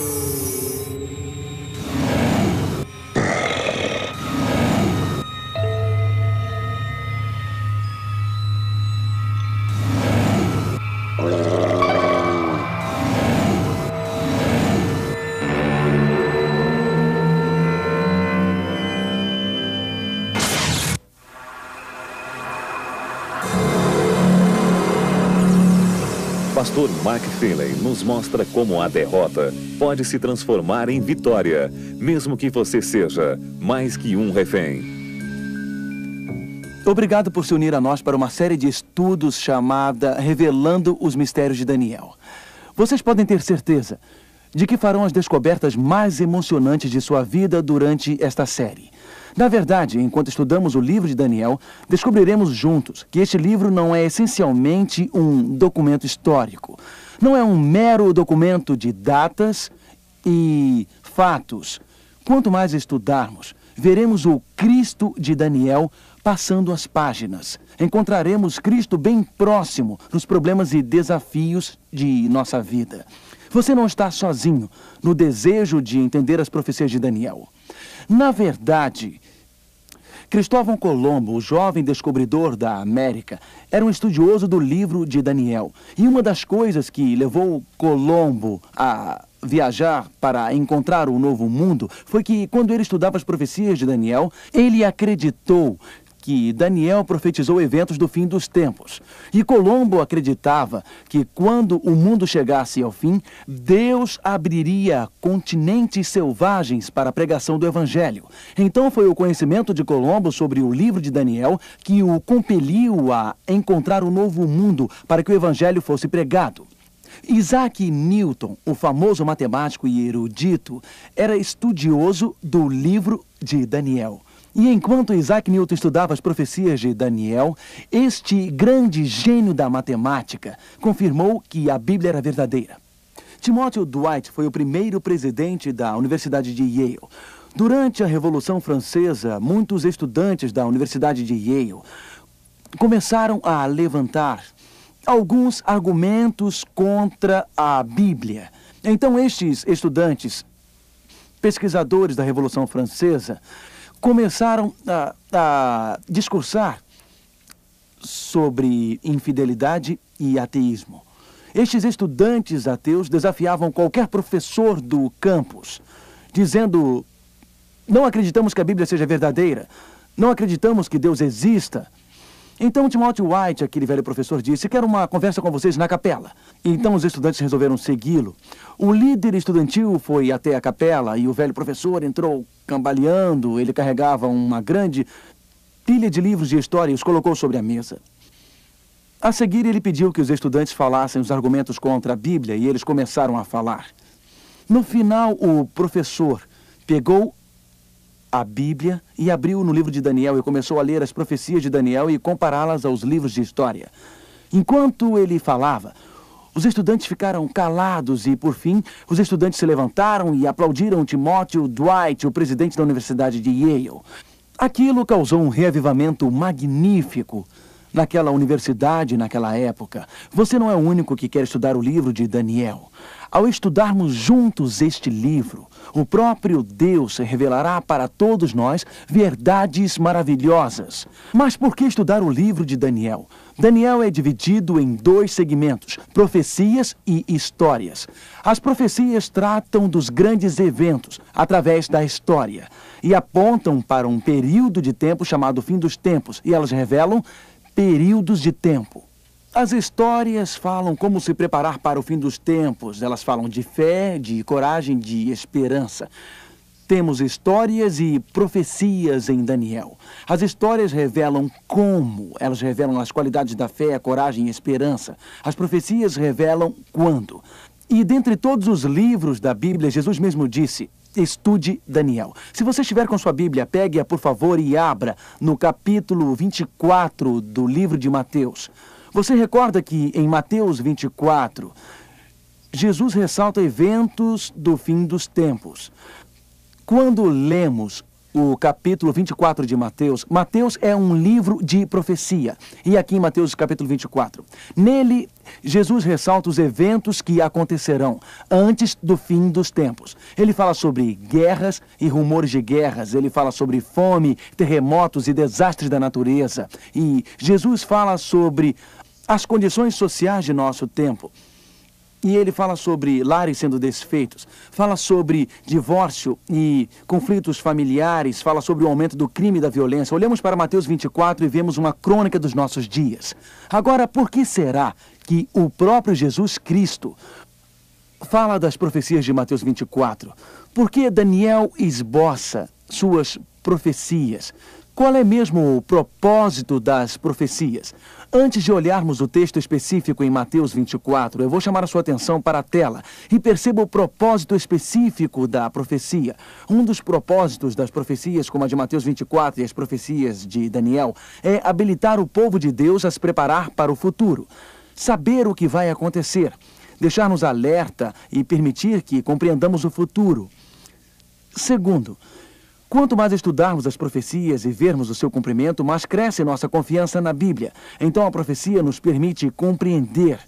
Thank. Pastor Mark Finley nos mostra como a derrota pode se transformar em vitória, mesmo que você seja mais que um refém. Obrigado por se unir a nós para uma série de estudos chamada Revelando os Mistérios de Daniel. Vocês podem ter certeza de que farão as descobertas mais emocionantes de sua vida durante esta série. Na verdade, enquanto estudamos o livro de Daniel, descobriremos juntos que este livro não é essencialmente um documento histórico. Não é um mero documento de datas e fatos. Quanto mais estudarmos, veremos o Cristo de Daniel passando as páginas. Encontraremos Cristo bem próximo nos problemas e desafios de nossa vida. Você não está sozinho no desejo de entender as profecias de Daniel. Na verdade, Cristóvão Colombo, o jovem descobridor da América, era um estudioso do livro de Daniel. E uma das coisas que levou Colombo a viajar para encontrar o novo mundo foi que, quando ele estudava as profecias de Daniel, ele acreditou que Daniel profetizou eventos do fim dos tempos. E Colombo acreditava que quando o mundo chegasse ao fim, Deus abriria continentes selvagens para a pregação do evangelho. Então foi o conhecimento de Colombo sobre o livro de Daniel que o compeliu a encontrar o um novo mundo para que o evangelho fosse pregado. Isaac Newton, o famoso matemático e erudito, era estudioso do livro de Daniel. E enquanto Isaac Newton estudava as profecias de Daniel, este grande gênio da matemática confirmou que a Bíblia era verdadeira. Timothy Dwight foi o primeiro presidente da Universidade de Yale. Durante a Revolução Francesa, muitos estudantes da Universidade de Yale começaram a levantar alguns argumentos contra a Bíblia. Então, estes estudantes, pesquisadores da Revolução Francesa, começaram a, a discursar sobre infidelidade e ateísmo. Estes estudantes ateus desafiavam qualquer professor do campus, dizendo: Não acreditamos que a Bíblia seja verdadeira, não acreditamos que Deus exista, então Timothy White, aquele velho professor, disse: Quero uma conversa com vocês na capela. Então os estudantes resolveram segui-lo. O líder estudantil foi até a capela e o velho professor entrou cambaleando. Ele carregava uma grande pilha de livros de história e os colocou sobre a mesa. A seguir, ele pediu que os estudantes falassem os argumentos contra a Bíblia e eles começaram a falar. No final, o professor pegou a Bíblia e abriu no livro de Daniel e começou a ler as profecias de Daniel e compará-las aos livros de história. Enquanto ele falava, os estudantes ficaram calados e, por fim, os estudantes se levantaram e aplaudiram Timóteo Dwight, o presidente da Universidade de Yale. Aquilo causou um reavivamento magnífico naquela universidade, naquela época. Você não é o único que quer estudar o livro de Daniel. Ao estudarmos juntos este livro, o próprio Deus revelará para todos nós verdades maravilhosas. Mas por que estudar o livro de Daniel? Daniel é dividido em dois segmentos: profecias e histórias. As profecias tratam dos grandes eventos através da história e apontam para um período de tempo chamado fim dos tempos, e elas revelam períodos de tempo. As histórias falam como se preparar para o fim dos tempos. Elas falam de fé, de coragem, de esperança. Temos histórias e profecias em Daniel. As histórias revelam como, elas revelam as qualidades da fé, coragem e esperança. As profecias revelam quando. E dentre todos os livros da Bíblia, Jesus mesmo disse: estude Daniel. Se você estiver com sua Bíblia, pegue-a, por favor, e abra no capítulo 24 do livro de Mateus. Você recorda que em Mateus 24, Jesus ressalta eventos do fim dos tempos. Quando lemos o capítulo 24 de Mateus, Mateus é um livro de profecia. E aqui em Mateus capítulo 24, nele Jesus ressalta os eventos que acontecerão antes do fim dos tempos. Ele fala sobre guerras e rumores de guerras, ele fala sobre fome, terremotos e desastres da natureza. E Jesus fala sobre as condições sociais de nosso tempo. E ele fala sobre lares sendo desfeitos, fala sobre divórcio e conflitos familiares, fala sobre o aumento do crime e da violência. Olhamos para Mateus 24 e vemos uma crônica dos nossos dias. Agora, por que será que o próprio Jesus Cristo fala das profecias de Mateus 24? Por que Daniel esboça suas profecias? Qual é mesmo o propósito das profecias? Antes de olharmos o texto específico em Mateus 24, eu vou chamar a sua atenção para a tela e perceba o propósito específico da profecia. Um dos propósitos das profecias, como a de Mateus 24 e as profecias de Daniel, é habilitar o povo de Deus a se preparar para o futuro, saber o que vai acontecer, deixar-nos alerta e permitir que compreendamos o futuro. Segundo, Quanto mais estudarmos as profecias e vermos o seu cumprimento, mais cresce nossa confiança na Bíblia. Então a profecia nos permite compreender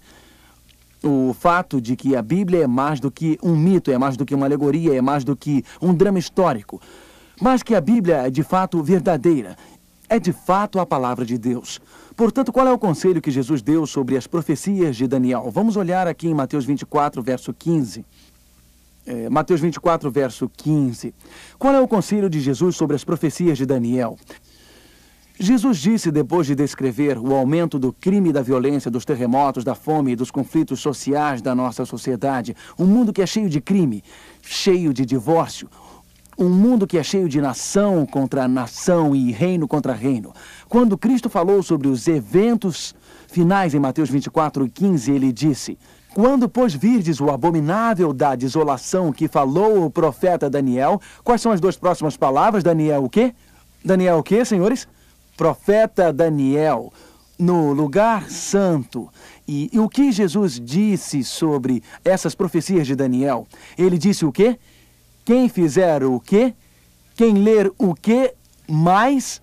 o fato de que a Bíblia é mais do que um mito, é mais do que uma alegoria, é mais do que um drama histórico. Mas que a Bíblia é de fato verdadeira, é de fato a palavra de Deus. Portanto, qual é o conselho que Jesus deu sobre as profecias de Daniel? Vamos olhar aqui em Mateus 24, verso 15 é, Mateus 24, verso 15. Qual é o conselho de Jesus sobre as profecias de Daniel? Jesus disse, depois de descrever o aumento do crime e da violência, dos terremotos, da fome e dos conflitos sociais da nossa sociedade, um mundo que é cheio de crime, cheio de divórcio, um mundo que é cheio de nação contra nação e reino contra reino. Quando Cristo falou sobre os eventos finais em Mateus 24, 15, ele disse: quando, pois, virdes o abominável da desolação que falou o profeta Daniel, quais são as duas próximas palavras? Daniel o quê? Daniel o quê, senhores? Profeta Daniel, no lugar santo. E, e o que Jesus disse sobre essas profecias de Daniel? Ele disse o quê? Quem fizer o quê? Quem ler o quê mais?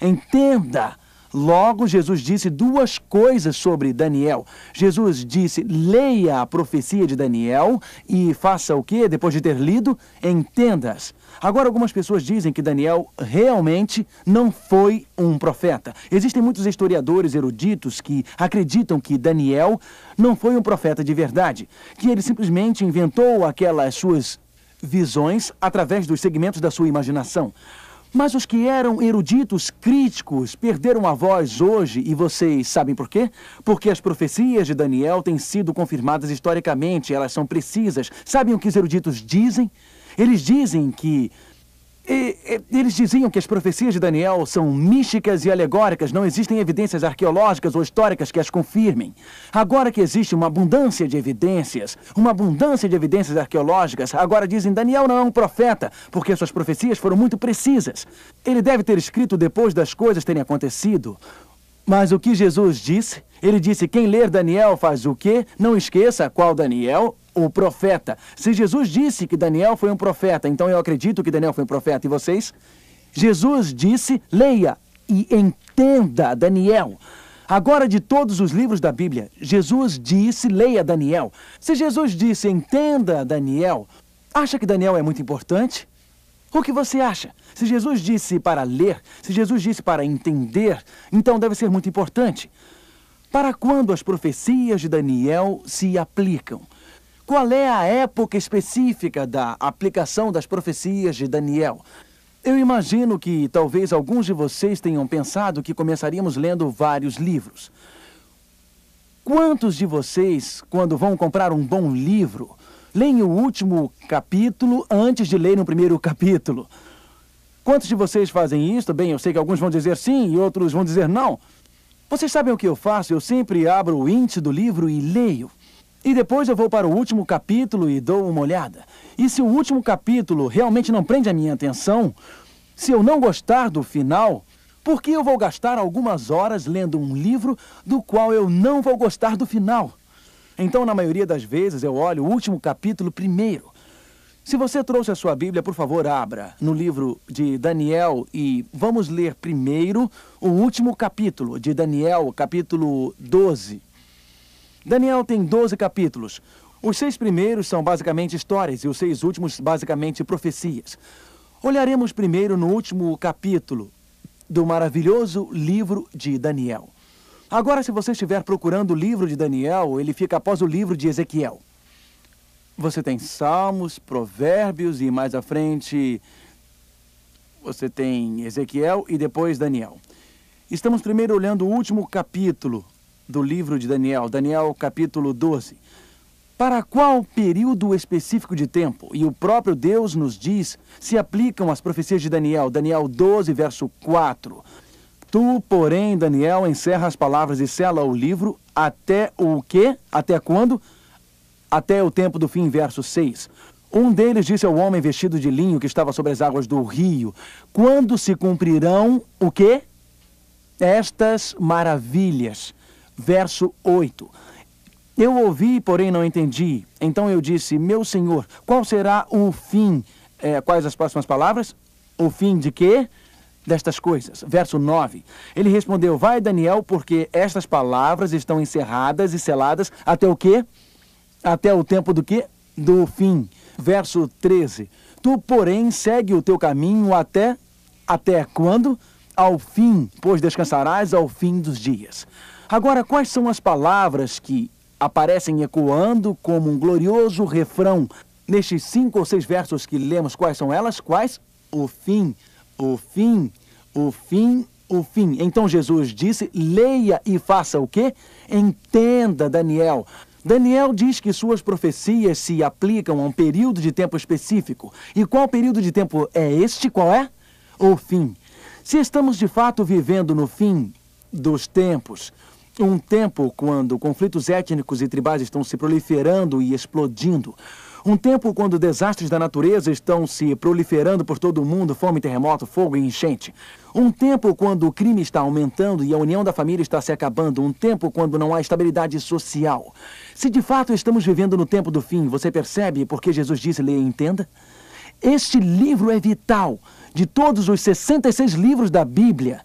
Entenda Logo, Jesus disse duas coisas sobre Daniel. Jesus disse: leia a profecia de Daniel e faça o que depois de ter lido? Entendas. Agora, algumas pessoas dizem que Daniel realmente não foi um profeta. Existem muitos historiadores eruditos que acreditam que Daniel não foi um profeta de verdade, que ele simplesmente inventou aquelas suas visões através dos segmentos da sua imaginação. Mas os que eram eruditos críticos perderam a voz hoje, e vocês sabem por quê? Porque as profecias de Daniel têm sido confirmadas historicamente, elas são precisas. Sabem o que os eruditos dizem? Eles dizem que e, e, eles diziam que as profecias de Daniel são místicas e alegóricas, não existem evidências arqueológicas ou históricas que as confirmem. Agora que existe uma abundância de evidências, uma abundância de evidências arqueológicas, agora dizem Daniel não é um profeta, porque suas profecias foram muito precisas. Ele deve ter escrito depois das coisas terem acontecido. Mas o que Jesus disse? Ele disse: quem ler Daniel faz o quê? Não esqueça qual Daniel? o profeta. Se Jesus disse que Daniel foi um profeta, então eu acredito que Daniel foi um profeta. E vocês? Jesus disse: leia e entenda Daniel. Agora, de todos os livros da Bíblia, Jesus disse: leia Daniel. Se Jesus disse: entenda Daniel, acha que Daniel é muito importante? O que você acha? Se Jesus disse para ler, se Jesus disse para entender, então deve ser muito importante. Para quando as profecias de Daniel se aplicam? Qual é a época específica da aplicação das profecias de Daniel? Eu imagino que talvez alguns de vocês tenham pensado que começaríamos lendo vários livros. Quantos de vocês, quando vão comprar um bom livro, leem o último capítulo antes de lerem o primeiro capítulo? Quantos de vocês fazem isso? Bem, eu sei que alguns vão dizer sim e outros vão dizer não. Vocês sabem o que eu faço? Eu sempre abro o índice do livro e leio. E depois eu vou para o último capítulo e dou uma olhada. E se o último capítulo realmente não prende a minha atenção, se eu não gostar do final, por que eu vou gastar algumas horas lendo um livro do qual eu não vou gostar do final? Então, na maioria das vezes, eu olho o último capítulo primeiro. Se você trouxe a sua Bíblia, por favor, abra no livro de Daniel e vamos ler primeiro o último capítulo de Daniel, capítulo 12. Daniel tem 12 capítulos. Os seis primeiros são basicamente histórias e os seis últimos, basicamente, profecias. Olharemos primeiro no último capítulo do maravilhoso livro de Daniel. Agora, se você estiver procurando o livro de Daniel, ele fica após o livro de Ezequiel. Você tem Salmos, Provérbios e mais à frente você tem Ezequiel e depois Daniel. Estamos primeiro olhando o último capítulo do livro de Daniel, Daniel capítulo 12. Para qual período específico de tempo, e o próprio Deus nos diz, se aplicam as profecias de Daniel, Daniel 12, verso 4. Tu, porém, Daniel, encerra as palavras e sela o livro até o quê? Até quando? Até o tempo do fim, verso 6. Um deles disse ao homem vestido de linho que estava sobre as águas do rio: Quando se cumprirão o quê? Estas maravilhas. Verso 8. Eu ouvi, porém não entendi. Então eu disse: Meu senhor, qual será o fim? É, quais as próximas palavras? O fim de quê? Destas coisas. Verso 9. Ele respondeu: Vai, Daniel, porque estas palavras estão encerradas e seladas até o quê? Até o tempo do que? Do fim. Verso 13. Tu, porém, segue o teu caminho até até quando? Ao fim, pois descansarás ao fim dos dias. Agora, quais são as palavras que aparecem ecoando como um glorioso refrão nestes cinco ou seis versos que lemos? Quais são elas? Quais? O fim, o fim, o fim, o fim. Então Jesus disse: leia e faça o quê? Entenda, Daniel. Daniel diz que suas profecias se aplicam a um período de tempo específico. E qual período de tempo é este? Qual é? O fim. Se estamos de fato vivendo no fim dos tempos, um tempo quando conflitos étnicos e tribais estão se proliferando e explodindo, um tempo quando desastres da natureza estão se proliferando por todo o mundo, fome, terremoto, fogo e enchente. Um tempo quando o crime está aumentando e a união da família está se acabando. Um tempo quando não há estabilidade social. Se de fato estamos vivendo no tempo do fim, você percebe porque Jesus disse, leia e entenda? Este livro é vital. De todos os 66 livros da Bíblia,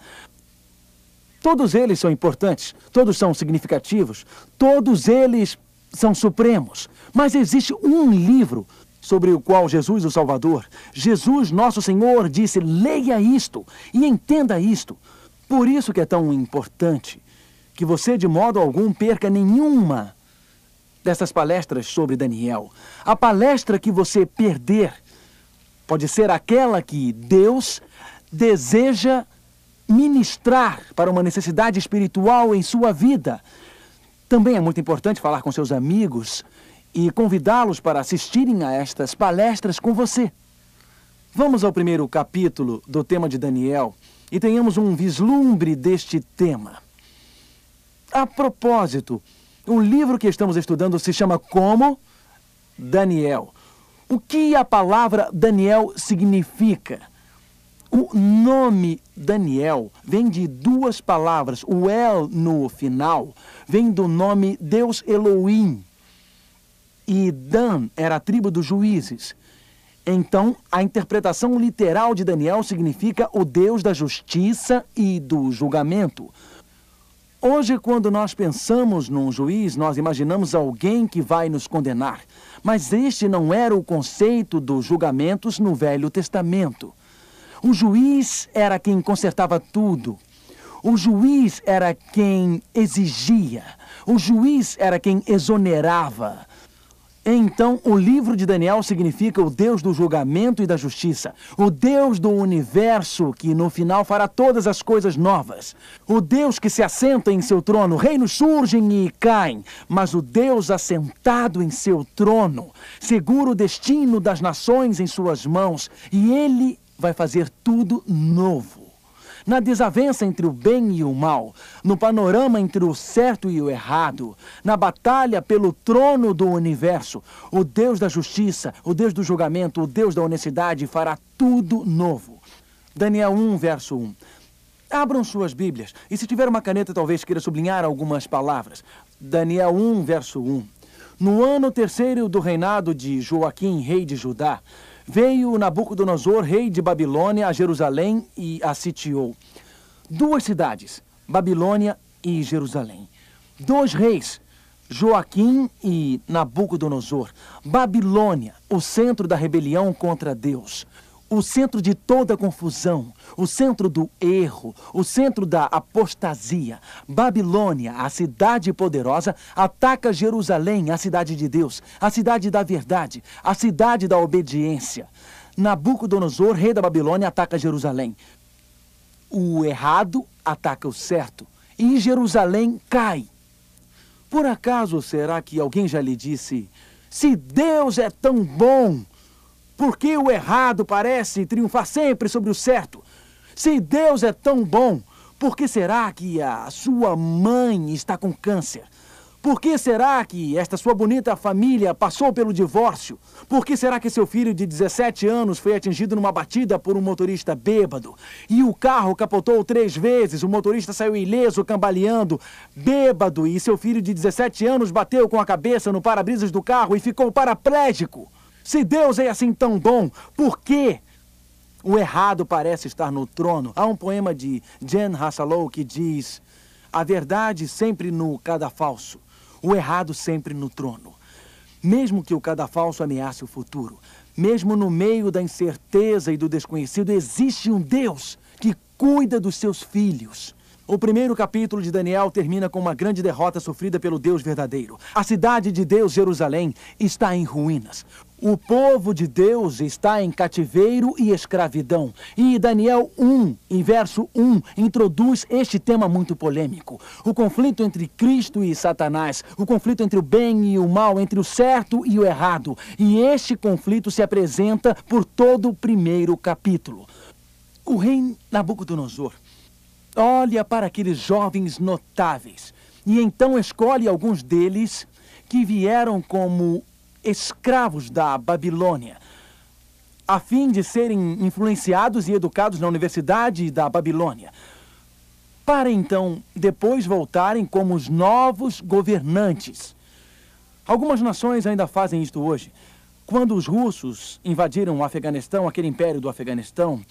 todos eles são importantes, todos são significativos, todos eles são supremos. Mas existe um livro sobre o qual Jesus, o Salvador, Jesus, nosso Senhor, disse: leia isto e entenda isto. Por isso que é tão importante que você, de modo algum, perca nenhuma dessas palestras sobre Daniel. A palestra que você perder pode ser aquela que Deus deseja ministrar para uma necessidade espiritual em sua vida. Também é muito importante falar com seus amigos e convidá-los para assistirem a estas palestras com você. Vamos ao primeiro capítulo do tema de Daniel e tenhamos um vislumbre deste tema. A propósito, o livro que estamos estudando se chama Como Daniel. O que a palavra Daniel significa? O nome Daniel vem de duas palavras. O El no final vem do nome Deus Elohim. Dan era a tribo dos juízes. Então, a interpretação literal de Daniel significa o Deus da justiça e do julgamento. Hoje, quando nós pensamos num juiz, nós imaginamos alguém que vai nos condenar. Mas este não era o conceito dos julgamentos no Velho Testamento. O juiz era quem consertava tudo. O juiz era quem exigia. O juiz era quem exonerava. Então, o livro de Daniel significa o Deus do julgamento e da justiça, o Deus do universo que no final fará todas as coisas novas, o Deus que se assenta em seu trono. Reinos surgem e caem, mas o Deus assentado em seu trono segura o destino das nações em suas mãos e ele vai fazer tudo novo. Na desavença entre o bem e o mal, no panorama entre o certo e o errado, na batalha pelo trono do universo, o Deus da justiça, o Deus do julgamento, o Deus da honestidade fará tudo novo. Daniel 1, verso 1. Abram suas Bíblias e, se tiver uma caneta, talvez queira sublinhar algumas palavras. Daniel 1, verso 1. No ano terceiro do reinado de Joaquim, rei de Judá, veio Nabucodonosor, rei de Babilônia, a Jerusalém e a sitiou. Duas cidades, Babilônia e Jerusalém. Dois reis, Joaquim e Nabucodonosor. Babilônia, o centro da rebelião contra Deus o centro de toda a confusão, o centro do erro, o centro da apostasia. Babilônia, a cidade poderosa, ataca Jerusalém, a cidade de Deus, a cidade da verdade, a cidade da obediência. Nabucodonosor, rei da Babilônia, ataca Jerusalém. O errado ataca o certo e Jerusalém cai. Por acaso será que alguém já lhe disse: se Deus é tão bom, por que o errado parece triunfar sempre sobre o certo? Se Deus é tão bom, por que será que a sua mãe está com câncer? Por que será que esta sua bonita família passou pelo divórcio? Por que será que seu filho de 17 anos foi atingido numa batida por um motorista bêbado? E o carro capotou três vezes, o motorista saiu ileso, cambaleando, bêbado, e seu filho de 17 anos bateu com a cabeça no para-brisas do carro e ficou paraplégico. Se Deus é assim tão bom, por que o errado parece estar no trono? Há um poema de Jen Hassalow que diz: A verdade sempre no cadafalso, o errado sempre no trono. Mesmo que o cadafalso ameace o futuro, mesmo no meio da incerteza e do desconhecido, existe um Deus que cuida dos seus filhos. O primeiro capítulo de Daniel termina com uma grande derrota sofrida pelo Deus verdadeiro. A cidade de Deus, Jerusalém, está em ruínas. O povo de Deus está em cativeiro e escravidão. E Daniel 1, em verso 1, introduz este tema muito polêmico: o conflito entre Cristo e Satanás, o conflito entre o bem e o mal, entre o certo e o errado. E este conflito se apresenta por todo o primeiro capítulo. O rei Nabucodonosor olha para aqueles jovens notáveis e então escolhe alguns deles que vieram como escravos da Babilônia, a fim de serem influenciados e educados na Universidade da Babilônia, para então depois voltarem como os novos governantes. Algumas nações ainda fazem isto hoje. Quando os russos invadiram o Afeganistão, aquele império do Afeganistão,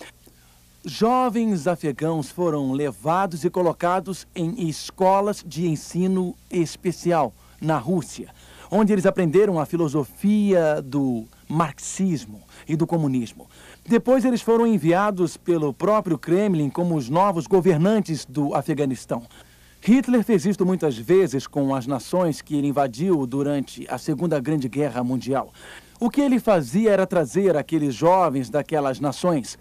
Jovens afegãos foram levados e colocados em escolas de ensino especial na Rússia, onde eles aprenderam a filosofia do marxismo e do comunismo. Depois eles foram enviados pelo próprio Kremlin como os novos governantes do Afeganistão. Hitler fez isto muitas vezes com as nações que ele invadiu durante a Segunda Grande Guerra Mundial. O que ele fazia era trazer aqueles jovens daquelas nações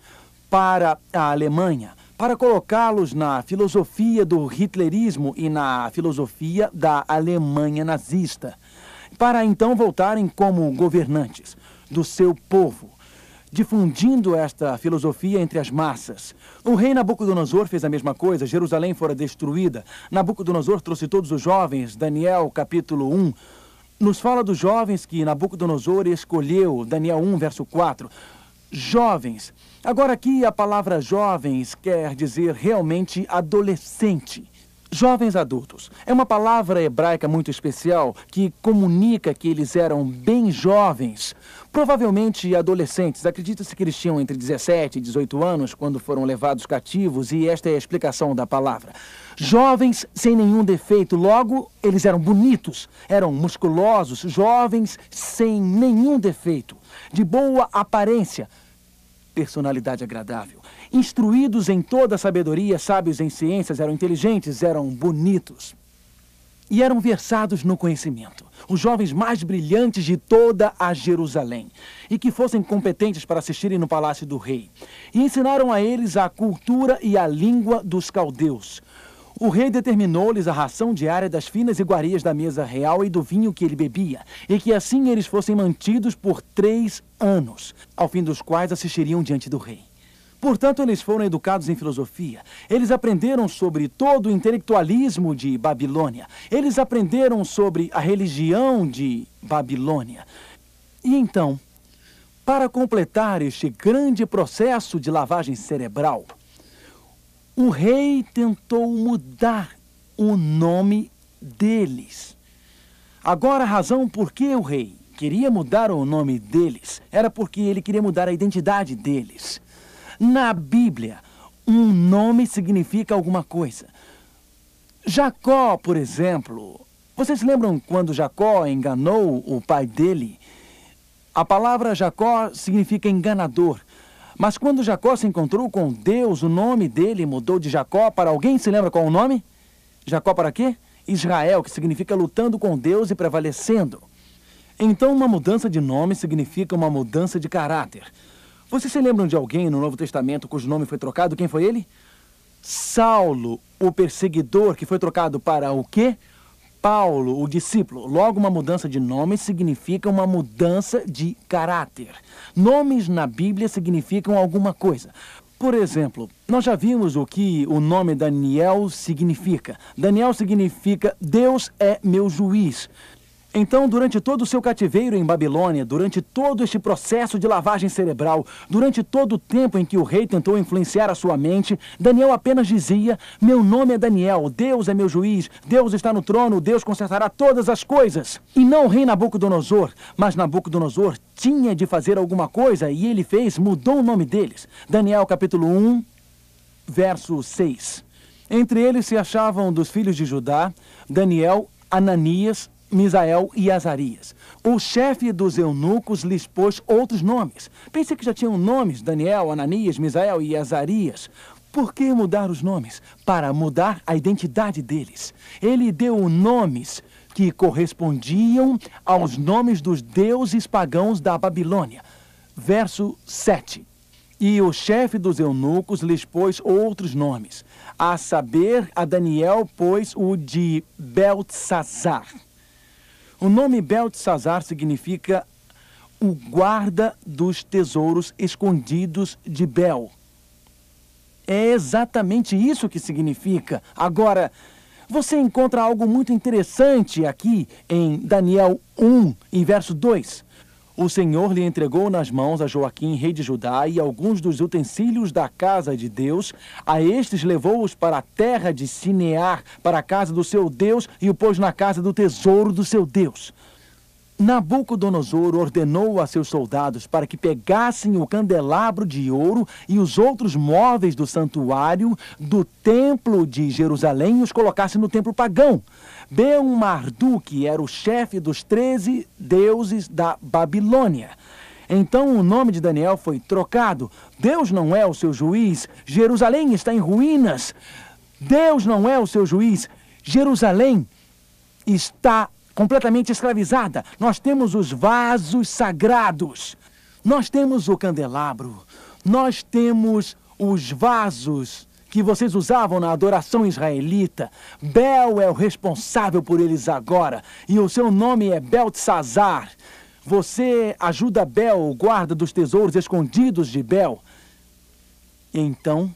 para a Alemanha, para colocá-los na filosofia do hitlerismo e na filosofia da Alemanha nazista, para então voltarem como governantes do seu povo, difundindo esta filosofia entre as massas. O rei Nabucodonosor fez a mesma coisa, Jerusalém fora destruída. Nabucodonosor trouxe todos os jovens, Daniel capítulo 1, nos fala dos jovens que Nabucodonosor escolheu, Daniel 1, verso 4. Jovens Agora, aqui a palavra jovens quer dizer realmente adolescente. Jovens adultos. É uma palavra hebraica muito especial que comunica que eles eram bem jovens, provavelmente adolescentes. Acredita-se que eles tinham entre 17 e 18 anos quando foram levados cativos, e esta é a explicação da palavra. Jovens sem nenhum defeito, logo eles eram bonitos, eram musculosos, jovens sem nenhum defeito, de boa aparência, personalidade agradável. Instruídos em toda a sabedoria, sábios em ciências, eram inteligentes, eram bonitos. E eram versados no conhecimento. Os jovens mais brilhantes de toda a Jerusalém. E que fossem competentes para assistirem no palácio do rei. E ensinaram a eles a cultura e a língua dos caldeus. O rei determinou-lhes a ração diária das finas iguarias da mesa real e do vinho que ele bebia, e que assim eles fossem mantidos por três anos, ao fim dos quais assistiriam diante do rei. Portanto, eles foram educados em filosofia. Eles aprenderam sobre todo o intelectualismo de Babilônia. Eles aprenderam sobre a religião de Babilônia. E então, para completar este grande processo de lavagem cerebral, o rei tentou mudar o nome deles. Agora, a razão por que o rei queria mudar o nome deles era porque ele queria mudar a identidade deles. Na Bíblia, um nome significa alguma coisa. Jacó, por exemplo. Vocês lembram quando Jacó enganou o pai dele? A palavra Jacó significa enganador. Mas quando Jacó se encontrou com Deus, o nome dele mudou de Jacó para alguém se lembra qual o nome? Jacó para quê? Israel, que significa lutando com Deus e prevalecendo. Então, uma mudança de nome significa uma mudança de caráter. Vocês se lembram de alguém no Novo Testamento cujo nome foi trocado? Quem foi ele? Saulo, o perseguidor, que foi trocado para o quê? Paulo, o discípulo. Logo, uma mudança de nome significa uma mudança de caráter. Nomes na Bíblia significam alguma coisa. Por exemplo, nós já vimos o que o nome Daniel significa. Daniel significa Deus é meu juiz. Então, durante todo o seu cativeiro em Babilônia, durante todo este processo de lavagem cerebral, durante todo o tempo em que o rei tentou influenciar a sua mente, Daniel apenas dizia: Meu nome é Daniel, Deus é meu juiz, Deus está no trono, Deus consertará todas as coisas. E não o rei Nabucodonosor, mas Nabucodonosor tinha de fazer alguma coisa e ele fez, mudou o nome deles. Daniel capítulo 1, verso 6. Entre eles se achavam dos filhos de Judá, Daniel, Ananias, Misael e Azarias. O chefe dos eunucos lhes pôs outros nomes. Pensei que já tinham nomes: Daniel, Ananias, Misael e Azarias. Por que mudar os nomes? Para mudar a identidade deles. Ele deu nomes que correspondiam aos nomes dos deuses pagãos da Babilônia. Verso 7. E o chefe dos eunucos lhes pôs outros nomes. A saber, a Daniel pôs o de Beltzazar. O nome Beltesazar significa o guarda dos tesouros escondidos de Bel. É exatamente isso que significa. Agora, você encontra algo muito interessante aqui em Daniel 1, em verso 2. O Senhor lhe entregou nas mãos a Joaquim, rei de Judá, e alguns dos utensílios da casa de Deus. A estes levou-os para a terra de Sinear, para a casa do seu Deus, e o pôs na casa do tesouro do seu Deus. Nabucodonosor ordenou a seus soldados para que pegassem o candelabro de ouro e os outros móveis do santuário do templo de Jerusalém e os colocassem no templo pagão. Beum-Marduk era o chefe dos treze deuses da Babilônia. Então o nome de Daniel foi trocado. Deus não é o seu juiz, Jerusalém está em ruínas. Deus não é o seu juiz, Jerusalém está completamente escravizada. Nós temos os vasos sagrados. Nós temos o candelabro. Nós temos os vasos que vocês usavam na adoração israelita. Bel é o responsável por eles agora. E o seu nome é Beltzazar. Você ajuda Bel, o guarda dos tesouros escondidos de Bel. Então,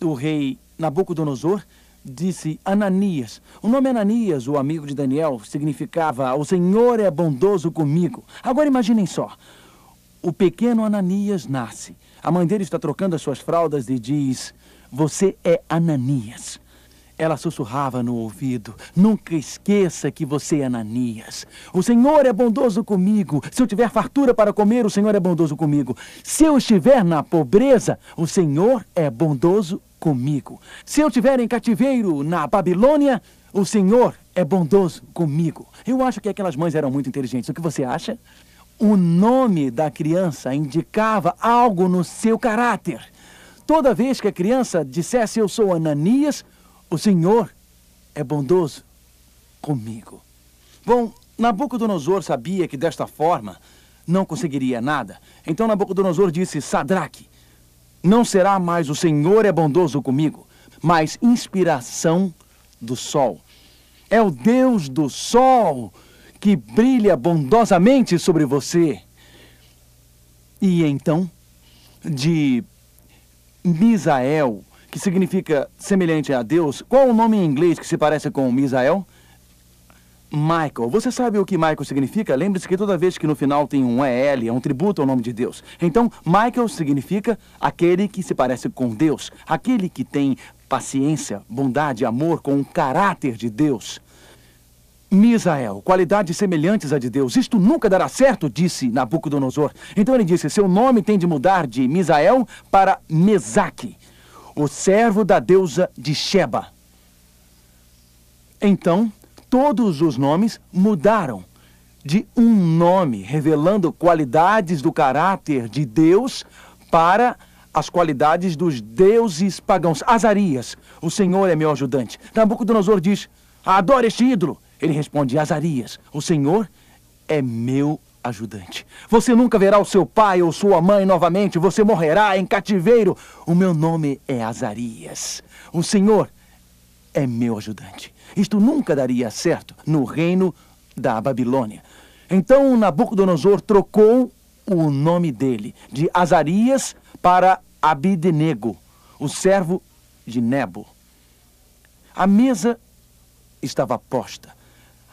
o rei Nabucodonosor disse Ananias. O nome Ananias, o amigo de Daniel, significava O Senhor é bondoso comigo. Agora imaginem só. O pequeno Ananias nasce. A mãe dele está trocando as suas fraldas e diz: Você é Ananias. Ela sussurrava no ouvido: Nunca esqueça que você é Ananias. O Senhor é bondoso comigo. Se eu tiver fartura para comer, o Senhor é bondoso comigo. Se eu estiver na pobreza, o Senhor é bondoso comigo. Se eu estiver em cativeiro na Babilônia, o Senhor é bondoso comigo. Eu acho que aquelas mães eram muito inteligentes. O que você acha? O nome da criança indicava algo no seu caráter. Toda vez que a criança dissesse eu sou Ananias, o Senhor é bondoso comigo. Bom, Nabucodonosor sabia que desta forma não conseguiria nada. Então Nabucodonosor disse: Sadraque, não será mais o Senhor é bondoso comigo, mas inspiração do sol. É o Deus do sol que brilha bondosamente sobre você. E então, de Misael, que significa semelhante a Deus, qual o nome em inglês que se parece com Misael? Michael. Você sabe o que Michael significa? Lembre-se que toda vez que no final tem um EL, é um tributo ao nome de Deus. Então, Michael significa aquele que se parece com Deus, aquele que tem paciência, bondade, amor com o caráter de Deus. Misael, qualidades semelhantes à de Deus. Isto nunca dará certo, disse Nabucodonosor. Então ele disse: Seu nome tem de mudar de Misael para Mesaque, o servo da deusa de Sheba. Então, todos os nomes mudaram de um nome, revelando qualidades do caráter de Deus para as qualidades dos deuses pagãos. Azarias, o Senhor é meu ajudante. Nabucodonosor diz: Adore este ídolo. Ele responde: Azarias, o Senhor é meu ajudante. Você nunca verá o seu pai ou sua mãe novamente, você morrerá em cativeiro. O meu nome é Azarias. O Senhor é meu ajudante. Isto nunca daria certo no reino da Babilônia. Então Nabucodonosor trocou o nome dele de Azarias para Abidenego, o servo de Nebo. A mesa estava posta.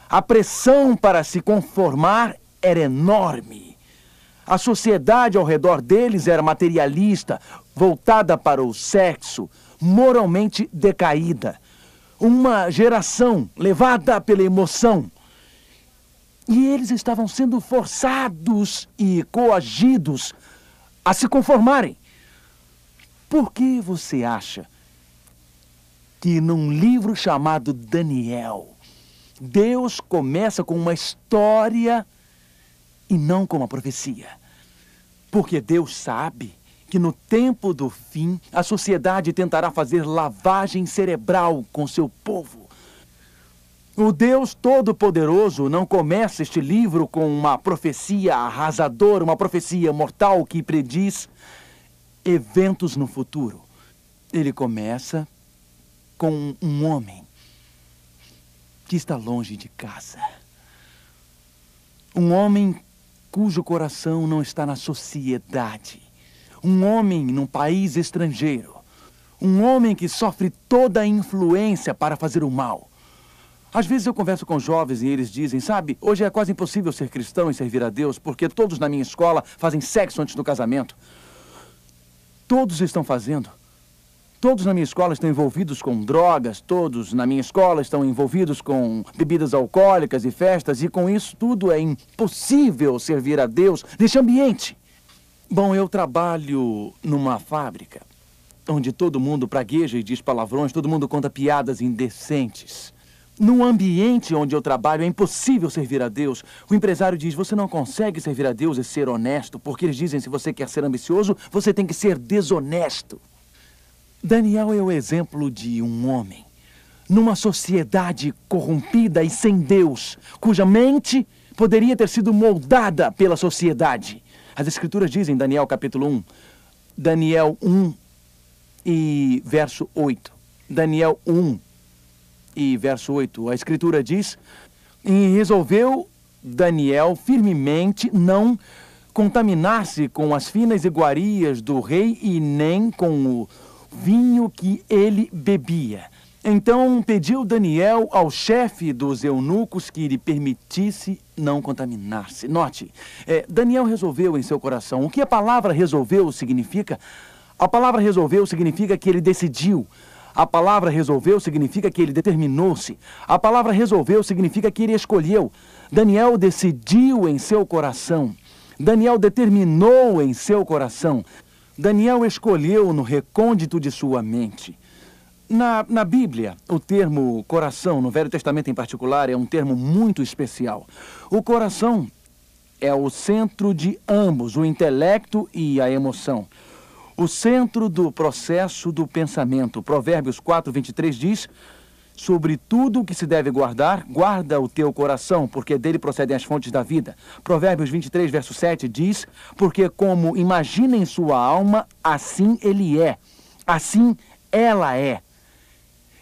A pressão para se conformar era enorme. A sociedade ao redor deles era materialista, voltada para o sexo, moralmente decaída. Uma geração levada pela emoção. E eles estavam sendo forçados e coagidos a se conformarem. Por que você acha que num livro chamado Daniel, Deus começa com uma história e não com uma profecia. Porque Deus sabe que no tempo do fim a sociedade tentará fazer lavagem cerebral com seu povo. O Deus Todo-Poderoso não começa este livro com uma profecia arrasadora, uma profecia mortal que prediz eventos no futuro. Ele começa com um homem que está longe de casa. Um homem cujo coração não está na sociedade. Um homem num país estrangeiro. Um homem que sofre toda a influência para fazer o mal. Às vezes eu converso com jovens e eles dizem, sabe, hoje é quase impossível ser cristão e servir a Deus porque todos na minha escola fazem sexo antes do casamento. Todos estão fazendo. Todos na minha escola estão envolvidos com drogas, todos na minha escola estão envolvidos com bebidas alcoólicas e festas, e com isso tudo é impossível servir a Deus neste ambiente. Bom, eu trabalho numa fábrica onde todo mundo pragueja e diz palavrões, todo mundo conta piadas indecentes. No ambiente onde eu trabalho é impossível servir a Deus. O empresário diz: você não consegue servir a Deus e ser honesto, porque eles dizem: se você quer ser ambicioso, você tem que ser desonesto. Daniel é o exemplo de um homem numa sociedade corrompida e sem Deus, cuja mente poderia ter sido moldada pela sociedade. As Escrituras dizem, Daniel capítulo 1, Daniel 1 e verso 8. Daniel 1 e verso 8. A Escritura diz: E resolveu Daniel firmemente não contaminar-se com as finas iguarias do rei e nem com o vinho que ele bebia. Então pediu Daniel ao chefe dos eunucos que lhe permitisse não contaminar-se. Note, é, Daniel resolveu em seu coração. O que a palavra resolveu significa? A palavra resolveu significa que ele decidiu. A palavra resolveu significa que ele determinou-se. A palavra resolveu significa que ele escolheu. Daniel decidiu em seu coração. Daniel determinou em seu coração. Daniel escolheu no recôndito de sua mente. Na, na Bíblia, o termo coração, no Velho Testamento em particular, é um termo muito especial. O coração é o centro de ambos, o intelecto e a emoção. O centro do processo do pensamento. Provérbios 4, 23 diz: Sobre tudo o que se deve guardar, guarda o teu coração, porque dele procedem as fontes da vida. Provérbios 23, verso 7 diz: Porque como imagina em sua alma, assim ele é, assim ela é.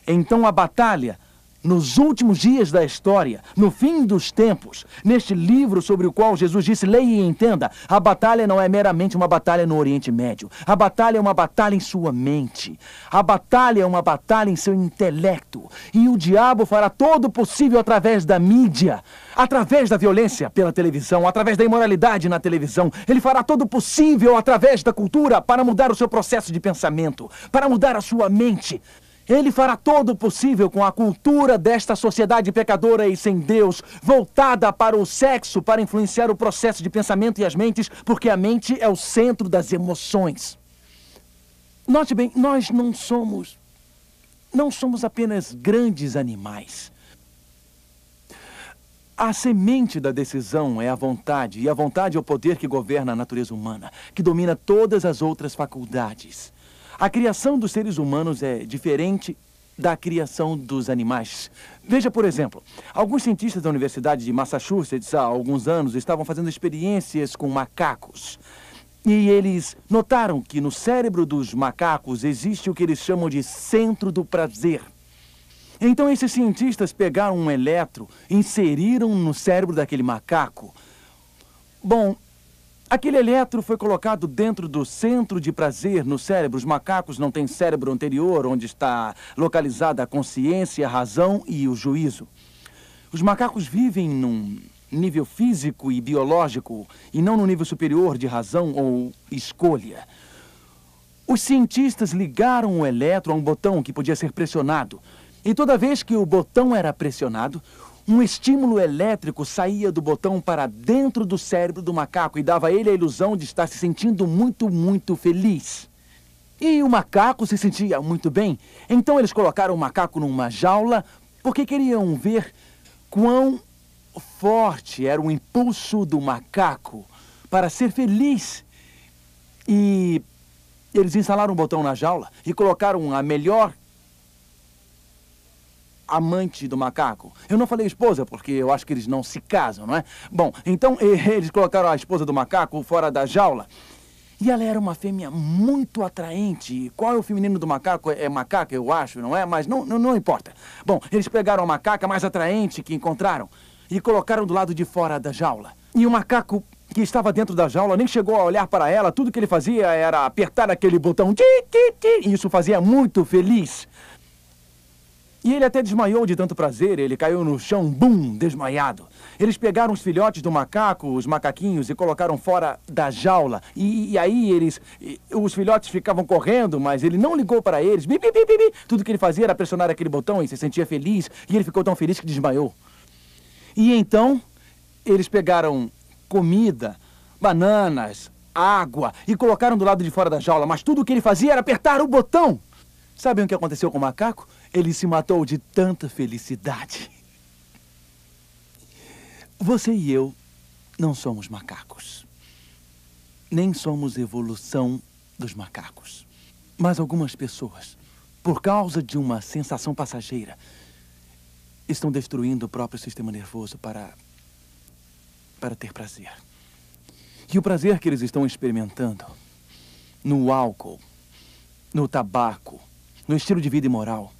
Então a batalha nos últimos dias da história, no fim dos tempos, neste livro sobre o qual Jesus disse: leia e entenda, a batalha não é meramente uma batalha no Oriente Médio. A batalha é uma batalha em sua mente. A batalha é uma batalha em seu intelecto. E o diabo fará todo o possível através da mídia, através da violência pela televisão, através da imoralidade na televisão. Ele fará todo o possível através da cultura para mudar o seu processo de pensamento, para mudar a sua mente. Ele fará todo o possível com a cultura desta sociedade pecadora e sem Deus, voltada para o sexo, para influenciar o processo de pensamento e as mentes, porque a mente é o centro das emoções. Note bem, nós não somos. Não somos apenas grandes animais. A semente da decisão é a vontade, e a vontade é o poder que governa a natureza humana, que domina todas as outras faculdades. A criação dos seres humanos é diferente da criação dos animais. Veja, por exemplo, alguns cientistas da Universidade de Massachusetts há alguns anos estavam fazendo experiências com macacos. E eles notaram que no cérebro dos macacos existe o que eles chamam de centro do prazer. Então esses cientistas pegaram um eletro, inseriram no cérebro daquele macaco. Bom, Aquele eletro foi colocado dentro do centro de prazer no cérebro. Os macacos não têm cérebro anterior, onde está localizada a consciência, a razão e o juízo. Os macacos vivem num nível físico e biológico e não no nível superior de razão ou escolha. Os cientistas ligaram o eletro a um botão que podia ser pressionado. E toda vez que o botão era pressionado, um estímulo elétrico saía do botão para dentro do cérebro do macaco e dava a ele a ilusão de estar se sentindo muito, muito feliz. E o macaco se sentia muito bem. Então eles colocaram o macaco numa jaula porque queriam ver quão forte era o impulso do macaco para ser feliz. E eles instalaram um botão na jaula e colocaram a melhor amante do macaco. Eu não falei esposa, porque eu acho que eles não se casam, não é? Bom, então eles colocaram a esposa do macaco fora da jaula. E ela era uma fêmea muito atraente. Qual é o feminino do macaco? É macaca, eu acho, não é? Mas não, não, não importa. Bom, eles pegaram a macaca mais atraente que encontraram e colocaram do lado de fora da jaula. E o macaco que estava dentro da jaula nem chegou a olhar para ela. Tudo que ele fazia era apertar aquele botão. E isso fazia muito feliz. E ele até desmaiou de tanto prazer, ele caiu no chão, bum, desmaiado. Eles pegaram os filhotes do macaco, os macaquinhos, e colocaram fora da jaula. E, e aí eles. E, os filhotes ficavam correndo, mas ele não ligou para eles. Bi, bi, bi, bi, Tudo que ele fazia era pressionar aquele botão e se sentia feliz. E ele ficou tão feliz que desmaiou. E então, eles pegaram comida, bananas, água e colocaram do lado de fora da jaula, mas tudo o que ele fazia era apertar o botão. Sabem o que aconteceu com o macaco? Ele se matou de tanta felicidade. Você e eu não somos macacos. Nem somos evolução dos macacos. Mas algumas pessoas, por causa de uma sensação passageira, estão destruindo o próprio sistema nervoso para. para ter prazer. E o prazer que eles estão experimentando no álcool, no tabaco, no estilo de vida imoral,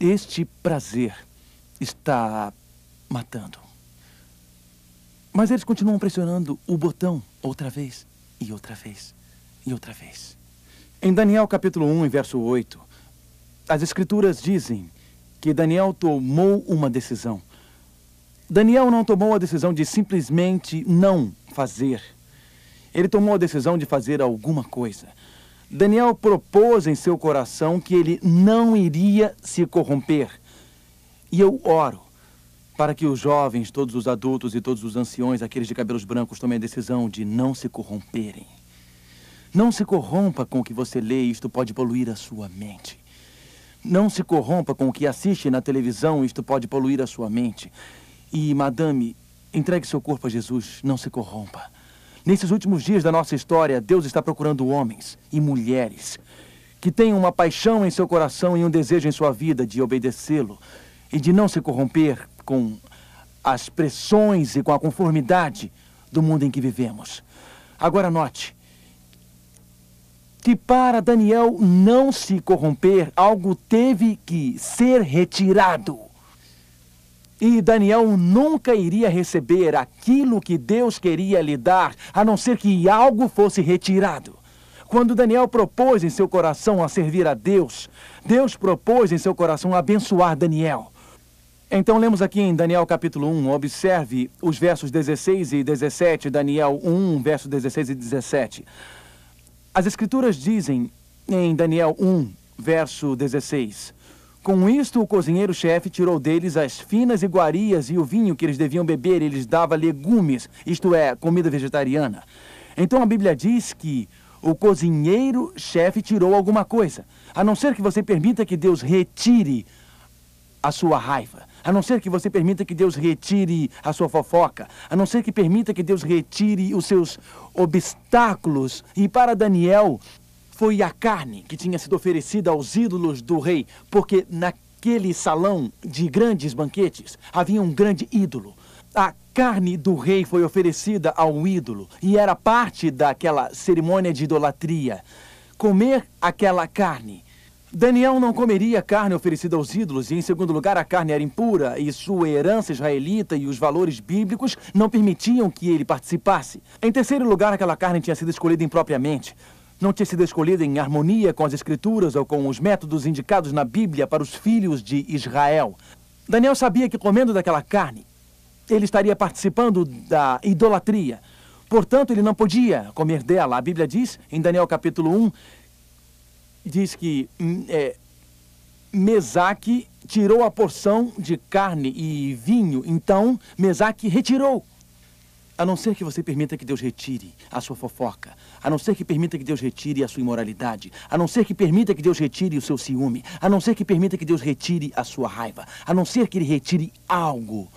este prazer está matando. Mas eles continuam pressionando o botão outra vez e outra vez e outra vez. Em Daniel capítulo 1, verso 8, as escrituras dizem que Daniel tomou uma decisão. Daniel não tomou a decisão de simplesmente não fazer. Ele tomou a decisão de fazer alguma coisa. Daniel propôs em seu coração que ele não iria se corromper. E eu oro para que os jovens, todos os adultos e todos os anciões, aqueles de cabelos brancos, tomem a decisão de não se corromperem. Não se corrompa com o que você lê, isto pode poluir a sua mente. Não se corrompa com o que assiste na televisão, isto pode poluir a sua mente. E, madame, entregue seu corpo a Jesus, não se corrompa. Nesses últimos dias da nossa história, Deus está procurando homens e mulheres que tenham uma paixão em seu coração e um desejo em sua vida de obedecê-lo e de não se corromper com as pressões e com a conformidade do mundo em que vivemos. Agora note que para Daniel não se corromper, algo teve que ser retirado. E Daniel nunca iria receber aquilo que Deus queria lhe dar, a não ser que algo fosse retirado. Quando Daniel propôs em seu coração a servir a Deus, Deus propôs em seu coração abençoar Daniel. Então lemos aqui em Daniel capítulo 1, observe os versos 16 e 17, Daniel 1, versos 16 e 17. As escrituras dizem em Daniel 1, verso 16. Com isto, o cozinheiro-chefe tirou deles as finas iguarias e o vinho que eles deviam beber, e lhes dava legumes, isto é, comida vegetariana. Então a Bíblia diz que o cozinheiro-chefe tirou alguma coisa, a não ser que você permita que Deus retire a sua raiva, a não ser que você permita que Deus retire a sua fofoca, a não ser que permita que Deus retire os seus obstáculos. E para Daniel, foi a carne que tinha sido oferecida aos ídolos do rei, porque naquele salão de grandes banquetes havia um grande ídolo. A carne do rei foi oferecida ao ídolo e era parte daquela cerimônia de idolatria. Comer aquela carne. Daniel não comeria carne oferecida aos ídolos, e em segundo lugar, a carne era impura, e sua herança israelita e os valores bíblicos não permitiam que ele participasse. Em terceiro lugar, aquela carne tinha sido escolhida impropriamente não tinha sido escolhida em harmonia com as escrituras ou com os métodos indicados na Bíblia para os filhos de Israel. Daniel sabia que comendo daquela carne, ele estaria participando da idolatria. Portanto, ele não podia comer dela. A Bíblia diz, em Daniel capítulo 1, diz que hum, é, Mesaque tirou a porção de carne e vinho. Então, Mesaque retirou. A não ser que você permita que Deus retire a sua fofoca. A não ser que permita que Deus retire a sua imoralidade. A não ser que permita que Deus retire o seu ciúme. A não ser que permita que Deus retire a sua raiva. A não ser que Ele retire algo.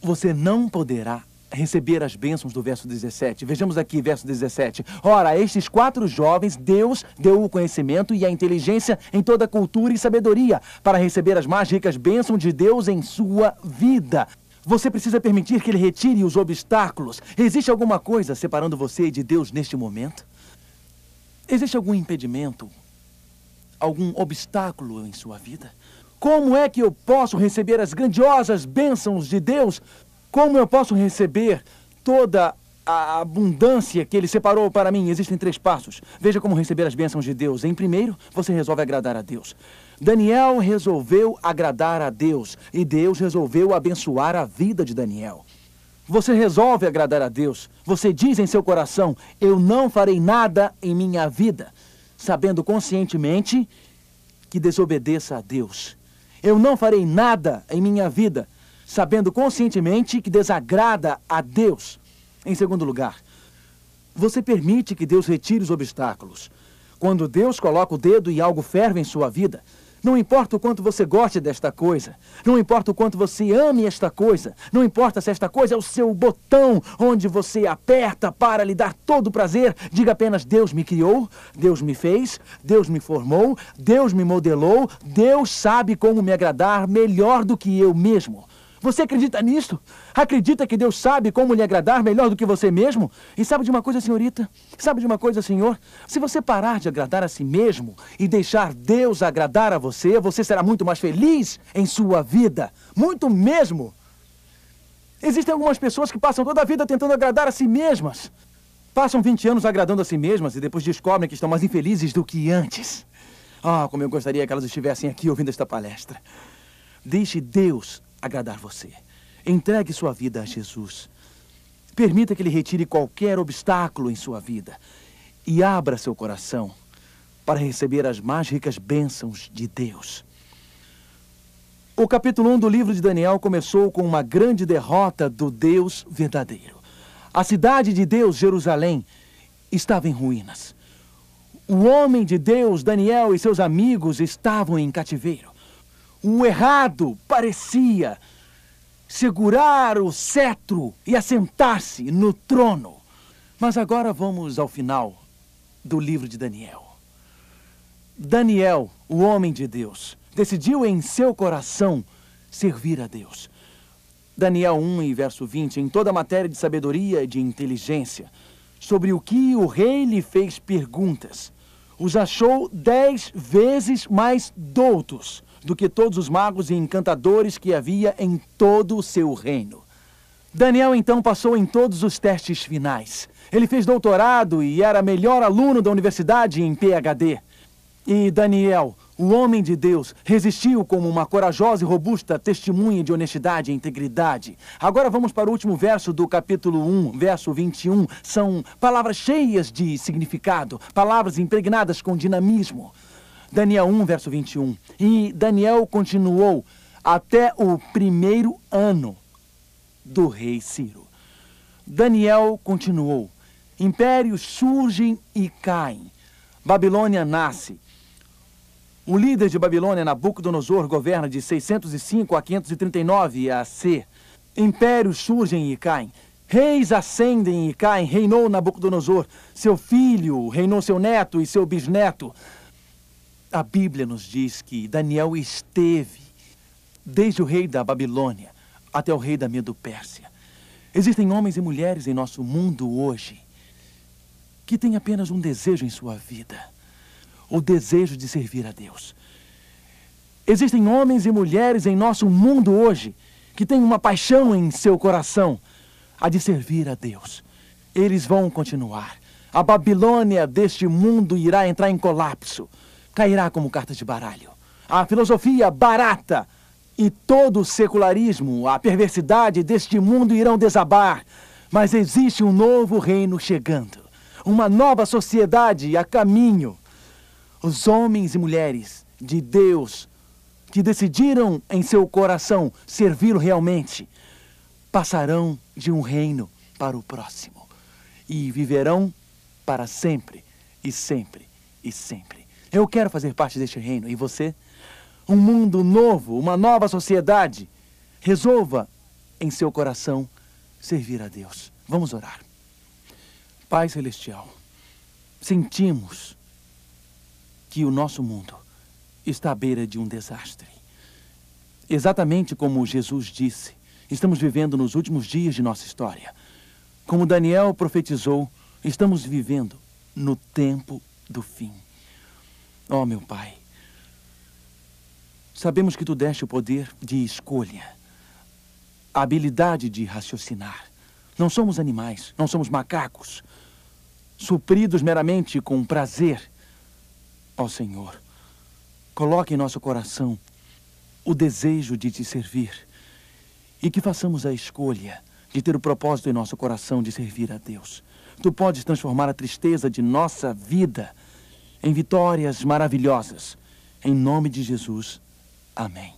Você não poderá receber as bênçãos do verso 17. Vejamos aqui, verso 17. Ora, a estes quatro jovens, Deus deu o conhecimento e a inteligência em toda cultura e sabedoria para receber as mais ricas bênçãos de Deus em sua vida. Você precisa permitir que ele retire os obstáculos. Existe alguma coisa separando você de Deus neste momento? Existe algum impedimento? Algum obstáculo em sua vida? Como é que eu posso receber as grandiosas bênçãos de Deus? Como eu posso receber toda a abundância que ele separou para mim? Existem três passos. Veja como receber as bênçãos de Deus. Em primeiro, você resolve agradar a Deus. Daniel resolveu agradar a Deus e Deus resolveu abençoar a vida de Daniel. Você resolve agradar a Deus. Você diz em seu coração: Eu não farei nada em minha vida, sabendo conscientemente que desobedeça a Deus. Eu não farei nada em minha vida, sabendo conscientemente que desagrada a Deus. Em segundo lugar, você permite que Deus retire os obstáculos. Quando Deus coloca o dedo e algo ferve em sua vida, não importa o quanto você goste desta coisa, não importa o quanto você ame esta coisa, não importa se esta coisa é o seu botão onde você aperta para lhe dar todo o prazer, diga apenas: Deus me criou, Deus me fez, Deus me formou, Deus me modelou, Deus sabe como me agradar melhor do que eu mesmo. Você acredita nisso? Acredita que Deus sabe como lhe agradar melhor do que você mesmo? E sabe de uma coisa, senhorita? Sabe de uma coisa, senhor? Se você parar de agradar a si mesmo e deixar Deus agradar a você, você será muito mais feliz em sua vida. Muito mesmo. Existem algumas pessoas que passam toda a vida tentando agradar a si mesmas. Passam 20 anos agradando a si mesmas e depois descobrem que estão mais infelizes do que antes. Ah, como eu gostaria que elas estivessem aqui ouvindo esta palestra. Deixe Deus agradar você. Entregue sua vida a Jesus. Permita que Ele retire qualquer obstáculo em sua vida e abra seu coração para receber as mais ricas bênçãos de Deus. O capítulo 1 do livro de Daniel começou com uma grande derrota do Deus verdadeiro. A cidade de Deus, Jerusalém, estava em ruínas. O homem de Deus, Daniel e seus amigos estavam em cativeiro o errado parecia segurar o cetro e assentar-se no trono. Mas agora vamos ao final do livro de Daniel. Daniel, o homem de Deus, decidiu em seu coração servir a Deus. Daniel 1 e verso 20, em toda matéria de sabedoria e de inteligência, sobre o que o rei lhe fez perguntas, os achou dez vezes mais doutos do que todos os magos e encantadores que havia em todo o seu reino. Daniel então passou em todos os testes finais. Ele fez doutorado e era melhor aluno da universidade em PhD. E Daniel, o homem de Deus, resistiu como uma corajosa e robusta testemunha de honestidade e integridade. Agora vamos para o último verso do capítulo 1, verso 21. São palavras cheias de significado, palavras impregnadas com dinamismo. Daniel 1, verso 21. E Daniel continuou até o primeiro ano do rei Ciro. Daniel continuou. Impérios surgem e caem. Babilônia nasce. O líder de Babilônia, Nabucodonosor, governa de 605 a 539 AC. Impérios surgem e caem. Reis ascendem e caem. Reinou Nabucodonosor. Seu filho reinou seu neto e seu bisneto. A Bíblia nos diz que Daniel esteve desde o rei da Babilônia até o rei da Medo-Pérsia. Existem homens e mulheres em nosso mundo hoje que têm apenas um desejo em sua vida: o desejo de servir a Deus. Existem homens e mulheres em nosso mundo hoje que têm uma paixão em seu coração, a de servir a Deus. Eles vão continuar. A Babilônia deste mundo irá entrar em colapso. Cairá como carta de baralho. A filosofia barata e todo o secularismo, a perversidade deste mundo irão desabar. Mas existe um novo reino chegando. Uma nova sociedade a caminho. Os homens e mulheres de Deus que decidiram em seu coração servi-lo realmente passarão de um reino para o próximo e viverão para sempre e sempre e sempre. Eu quero fazer parte deste reino e você? um mundo novo, uma nova sociedade. Resolva em seu coração servir a Deus. Vamos orar. Pai Celestial, sentimos que o nosso mundo está à beira de um desastre. Exatamente como Jesus disse, estamos vivendo nos últimos dias de nossa história. Como Daniel profetizou, estamos vivendo no tempo do fim. Oh, meu Pai, Sabemos que tu deste o poder de escolha, a habilidade de raciocinar. Não somos animais, não somos macacos, supridos meramente com prazer. Ó Senhor, coloque em nosso coração o desejo de te servir e que façamos a escolha de ter o propósito em nosso coração de servir a Deus. Tu podes transformar a tristeza de nossa vida em vitórias maravilhosas. Em nome de Jesus. Amém.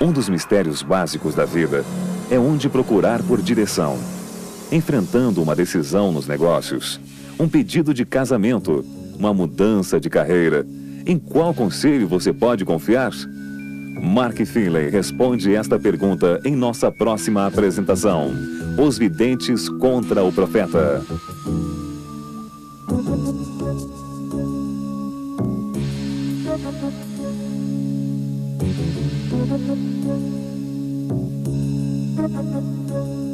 Um dos mistérios básicos da vida é onde procurar por direção. Enfrentando uma decisão nos negócios, um pedido de casamento, uma mudança de carreira, em qual conselho você pode confiar? Mark Finley responde esta pergunta em nossa próxima apresentação: Os Videntes contra o Profeta. Thank you.